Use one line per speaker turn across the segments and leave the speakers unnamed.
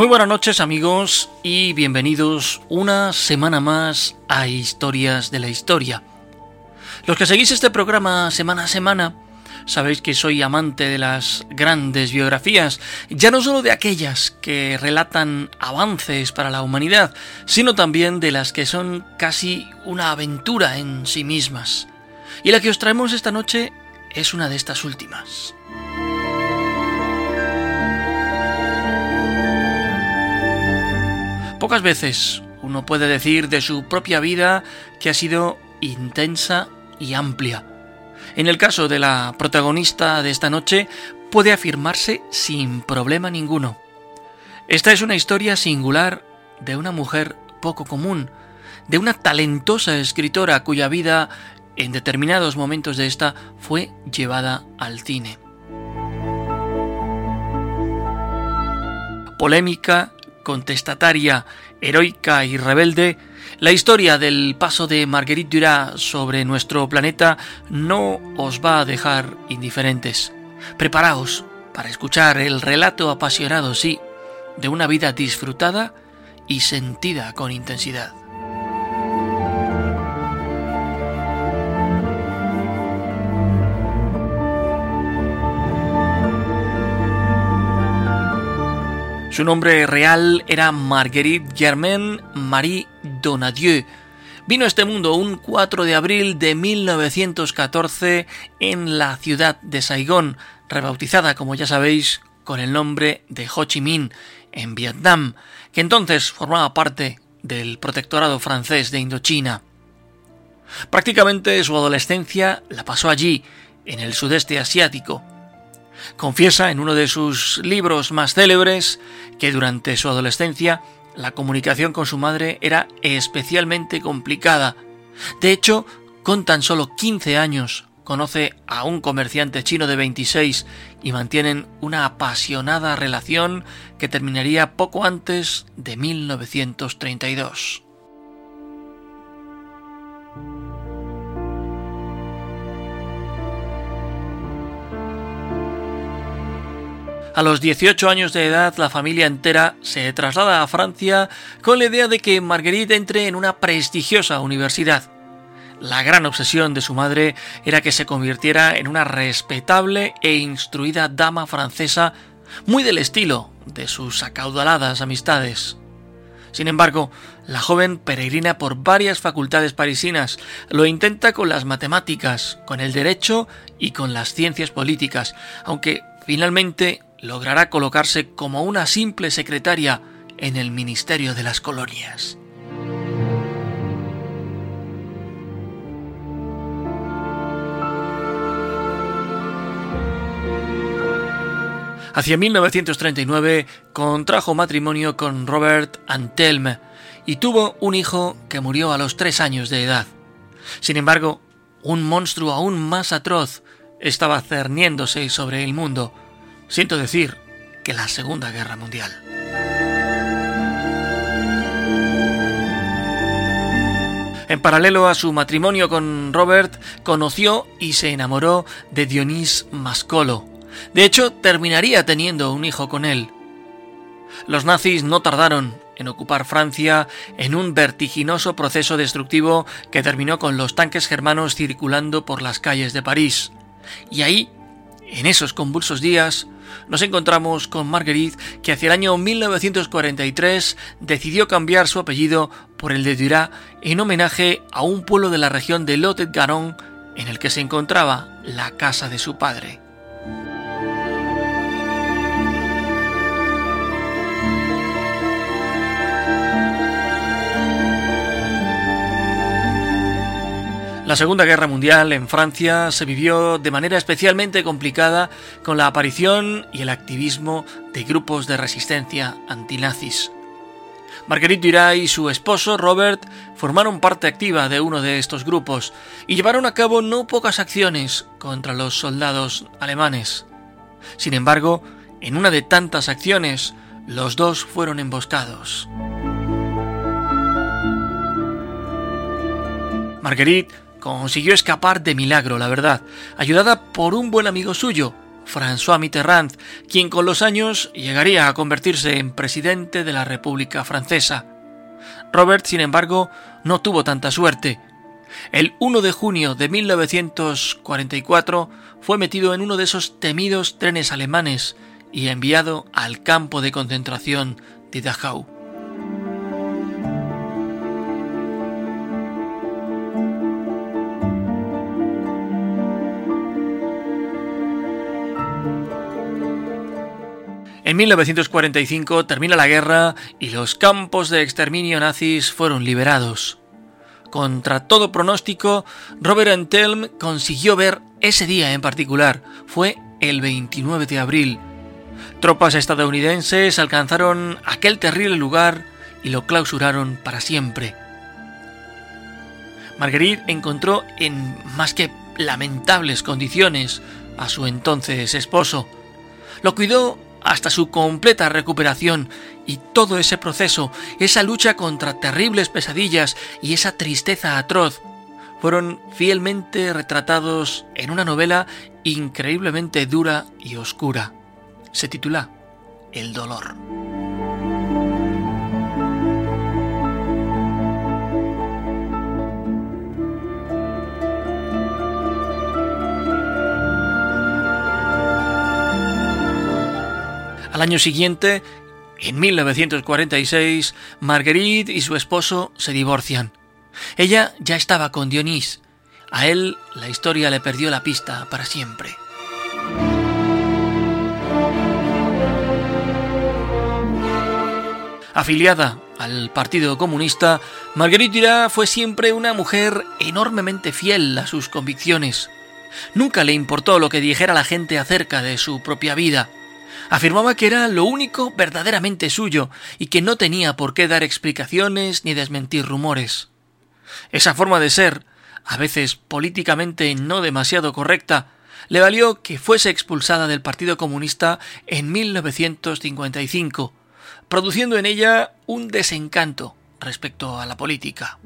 Muy buenas noches amigos y bienvenidos una semana más a Historias de la Historia. Los que seguís este programa semana a semana sabéis que soy amante de las grandes biografías, ya no solo de aquellas que relatan avances para la humanidad, sino también de las que son casi una aventura en sí mismas. Y la que os traemos esta noche es una de estas últimas. Pocas veces uno puede decir de su propia vida que ha sido intensa y amplia. En el caso de la protagonista de esta noche, puede afirmarse sin problema ninguno. Esta es una historia singular de una mujer poco común, de una talentosa escritora cuya vida en determinados momentos de esta fue llevada al cine. Polémica, contestataria, heroica y rebelde, la historia del paso de Marguerite Duras sobre nuestro planeta no os va a dejar indiferentes. Preparaos para escuchar el relato apasionado, sí, de una vida disfrutada y sentida con intensidad. Su nombre real era Marguerite Germaine Marie Donadieu. Vino a este mundo un 4 de abril de 1914 en la ciudad de Saigón, rebautizada, como ya sabéis, con el nombre de Ho Chi Minh, en Vietnam, que entonces formaba parte del protectorado francés de Indochina. Prácticamente su adolescencia la pasó allí, en el sudeste asiático, Confiesa en uno de sus libros más célebres que durante su adolescencia la comunicación con su madre era especialmente complicada. De hecho, con tan solo 15 años conoce a un comerciante chino de 26 y mantienen una apasionada relación que terminaría poco antes de 1932. A los 18 años de edad, la familia entera se traslada a Francia con la idea de que Marguerite entre en una prestigiosa universidad. La gran obsesión de su madre era que se convirtiera en una respetable e instruida dama francesa muy del estilo de sus acaudaladas amistades. Sin embargo, la joven peregrina por varias facultades parisinas, lo intenta con las matemáticas, con el derecho y con las ciencias políticas, aunque finalmente logrará colocarse como una simple secretaria en el Ministerio de las Colonias. Hacia 1939 contrajo matrimonio con Robert Antelme y tuvo un hijo que murió a los tres años de edad. Sin embargo, un monstruo aún más atroz estaba cerniéndose sobre el mundo, Siento decir que la Segunda Guerra Mundial. En paralelo a su matrimonio con Robert, conoció y se enamoró de Dionís Mascolo. De hecho, terminaría teniendo un hijo con él. Los nazis no tardaron en ocupar Francia en un vertiginoso proceso destructivo que terminó con los tanques germanos circulando por las calles de París. Y ahí En esos convulsos días nos encontramos con Marguerite que hacia el año 1943 decidió cambiar su apellido por el de Duras en homenaje a un pueblo de la región de Lot-et-Garonne en el que se encontraba la casa de su padre. La Segunda Guerra Mundial en Francia se vivió de manera especialmente complicada con la aparición y el activismo de grupos de resistencia antinazis. Marguerite Duras y su esposo Robert formaron parte activa de uno de estos grupos y llevaron a cabo no pocas acciones contra los soldados alemanes. Sin embargo, en una de tantas acciones, los dos fueron emboscados. Marguerite consiguió escapar de milagro, la verdad, ayudada por un buen amigo suyo, François Mitterrand, quien con los años llegaría a convertirse en presidente de la República Francesa. Robert, sin embargo, no tuvo tanta suerte. El 1 de junio de 1944 fue metido en uno de esos temidos trenes alemanes y enviado al campo de concentración de Dachau. En 1945 termina la guerra y los campos de exterminio nazis fueron liberados. Contra todo pronóstico, Robert Antelm consiguió ver ese día en particular. Fue el 29 de abril. Tropas estadounidenses alcanzaron aquel terrible lugar y lo clausuraron para siempre. Marguerite encontró en más que lamentables condiciones a su entonces esposo. Lo cuidó hasta su completa recuperación y todo ese proceso, esa lucha contra terribles pesadillas y esa tristeza atroz, fueron fielmente retratados en una novela increíblemente dura y oscura. Se titula El dolor. Al año siguiente, en 1946, Marguerite y su esposo se divorcian. Ella ya estaba con Dionís. A él la historia le perdió la pista para siempre. Afiliada al Partido Comunista, Marguerite fue siempre una mujer enormemente fiel a sus convicciones. Nunca le importó lo que dijera la gente acerca de su propia vida. Afirmaba que era lo único verdaderamente suyo y que no tenía por qué dar explicaciones ni desmentir rumores. Esa forma de ser, a veces políticamente no demasiado correcta, le valió que fuese expulsada del Partido Comunista en 1955, produciendo en ella un desencanto respecto a la política.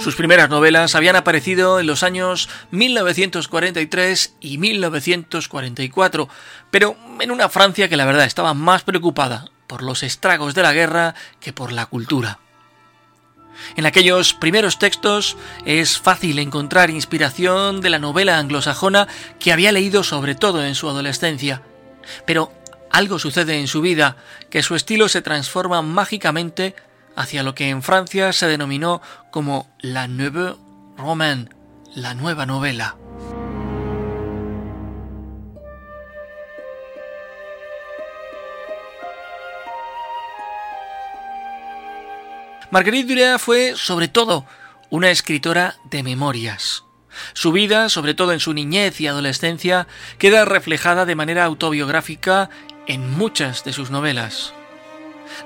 Sus primeras novelas habían aparecido en los años 1943 y 1944, pero en una Francia que la verdad estaba más preocupada por los estragos de la guerra que por la cultura. En aquellos primeros textos es fácil encontrar inspiración de la novela anglosajona que había leído sobre todo en su adolescencia, pero algo sucede en su vida que su estilo se transforma mágicamente hacia lo que en Francia se denominó como la Nouvelle Roman, la nueva novela. Marguerite Duras fue, sobre todo, una escritora de memorias. Su vida, sobre todo en su niñez y adolescencia, queda reflejada de manera autobiográfica en muchas de sus novelas.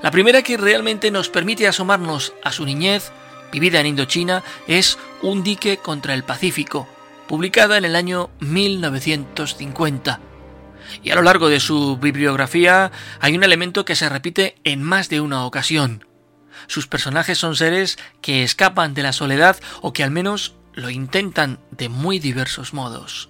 La primera que realmente nos permite asomarnos a su niñez, vivida en Indochina, es Un dique contra el Pacífico, publicada en el año 1950. Y a lo largo de su bibliografía hay un elemento que se repite en más de una ocasión. Sus personajes son seres que escapan de la soledad o que al menos lo intentan de muy diversos modos.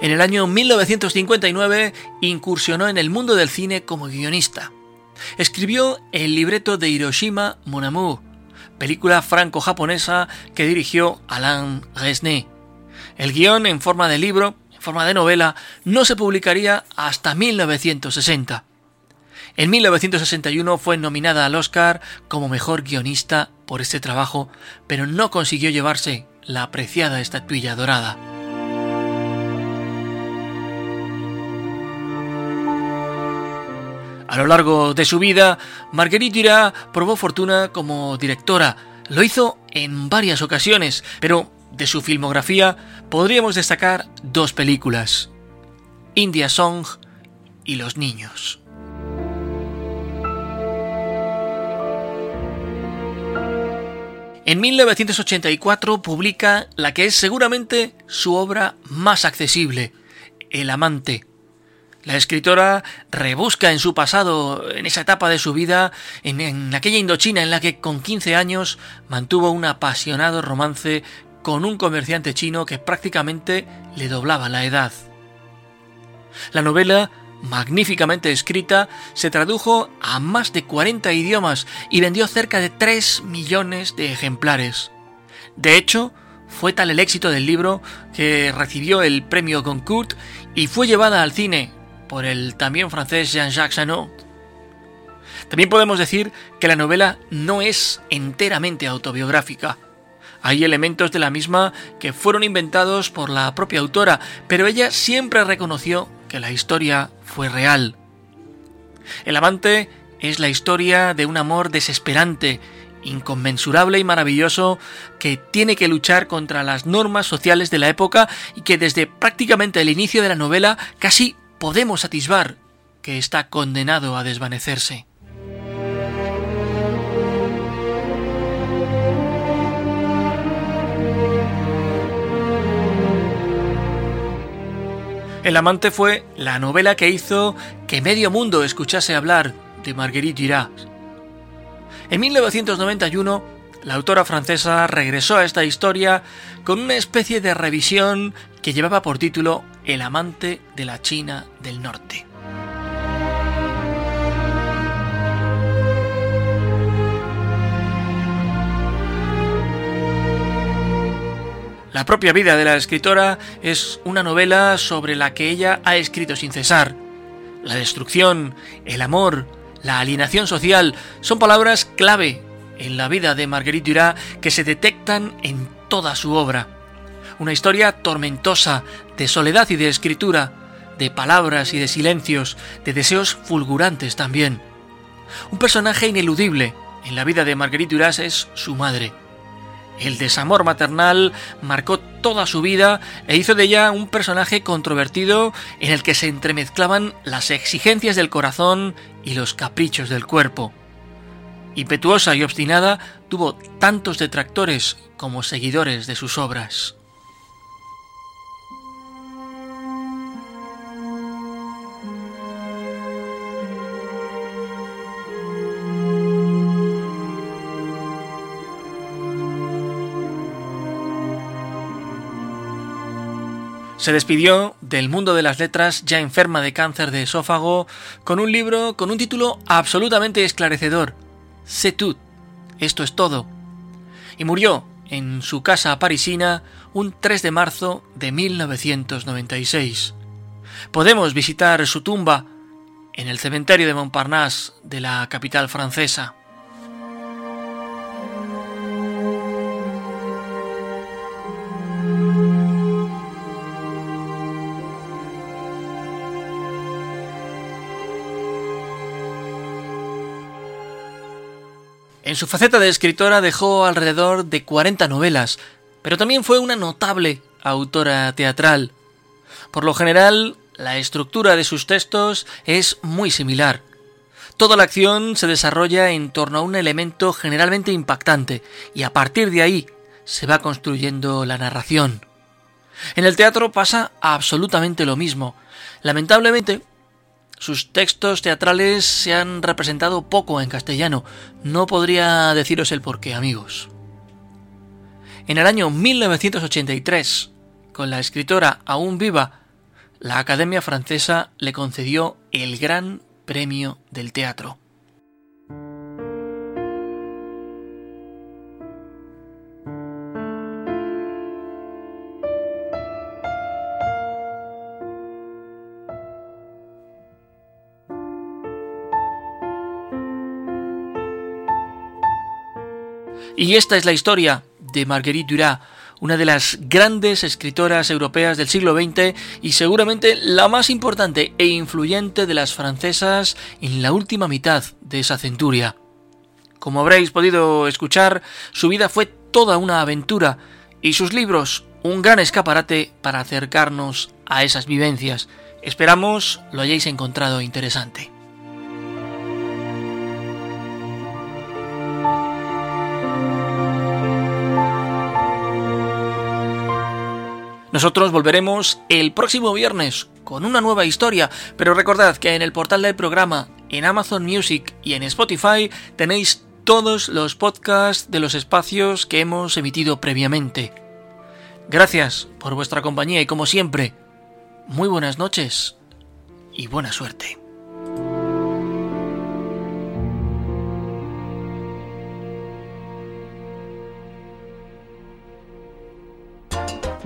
En el año 1959 incursionó en el mundo del cine como guionista. Escribió el libreto de Hiroshima Mon Amour, película franco-japonesa que dirigió Alain Resnais. El guion en forma de libro, en forma de novela, no se publicaría hasta 1960. En 1961 fue nominada al Oscar como mejor guionista por este trabajo, pero no consiguió llevarse la apreciada estatuilla dorada. A lo largo de su vida, Marguerite Duras probó fortuna como directora. Lo hizo en varias ocasiones, pero de su filmografía podríamos destacar dos películas, India Song y Los Niños. En 1984 publica la que es seguramente su obra más accesible, El amante, la escritora rebusca en su pasado, en esa etapa de su vida, en, aquella Indochina en la que con 15 años mantuvo un apasionado romance con un comerciante chino que prácticamente le doblaba la edad. La novela, magníficamente escrita, se tradujo a más de 40 idiomas y vendió cerca de 3 millones de ejemplares. De hecho, fue tal el éxito del libro que recibió el premio Goncourt y fue llevada al cine por el también francés Jean-Jacques Janot. También podemos decir que la novela no es enteramente autobiográfica. Hay elementos de la misma que fueron inventados por la propia autora, pero ella siempre reconoció que la historia fue real. El amante es la historia de un amor desesperante, inconmensurable y maravilloso que tiene que luchar contra las normas sociales de la época y que desde prácticamente el inicio de la novela casi podemos atisbar que está condenado a desvanecerse. El amante fue la novela que hizo que medio mundo escuchase hablar de Marguerite Duras. En 1991, la autora francesa regresó a esta historia con una especie de revisión que llevaba por título El amante de la China del Norte. La propia vida de la escritora es una novela sobre la que ella ha escrito sin cesar. La destrucción, el amor, la alienación social son palabras clave en la vida de Marguerite Duras que se detectan en toda su obra. Una historia tormentosa, de soledad y de escritura, de palabras y de silencios, de deseos fulgurantes también. Un personaje ineludible en la vida de Marguerite Duras es su madre. El desamor maternal marcó toda su vida e hizo de ella un personaje controvertido en el que se entremezclaban las exigencias del corazón y los caprichos del cuerpo. Impetuosa y obstinada, tuvo tantos detractores como seguidores de sus obras. Se despidió del mundo de las letras ya enferma de cáncer de esófago con un libro con un título absolutamente esclarecedor, C'est tout, esto es todo, y murió en su casa parisina un 3 de marzo de 1996. Podemos visitar su tumba en el cementerio de Montparnasse de la capital francesa. Su faceta de escritora dejó alrededor de 40 novelas, pero también fue una notable autora teatral. Por lo general, la estructura de sus textos es muy similar. Toda la acción se desarrolla en torno a un elemento generalmente impactante, y a partir de ahí se va construyendo la narración. En el teatro pasa absolutamente lo mismo. Lamentablemente, sus textos teatrales se han representado poco en castellano. No podría deciros el porqué, amigos. En el año 1983, con la escritora aún viva, la Academia Francesa le concedió el Gran Premio del Teatro. Y esta es la historia de Marguerite Duras, una de las grandes escritoras europeas del siglo XX y seguramente la más importante e influyente de las francesas en la última mitad de esa centuria. Como habréis podido escuchar, su vida fue toda una aventura y sus libros un gran escaparate para acercarnos a esas vivencias. Esperamos lo hayáis encontrado interesante. Nosotros volveremos el próximo viernes con una nueva historia, pero recordad que en el portal del programa, en Amazon Music y en Spotify tenéis todos los podcasts de los espacios que hemos emitido previamente. Gracias por vuestra compañía y como siempre, muy buenas noches y buena suerte.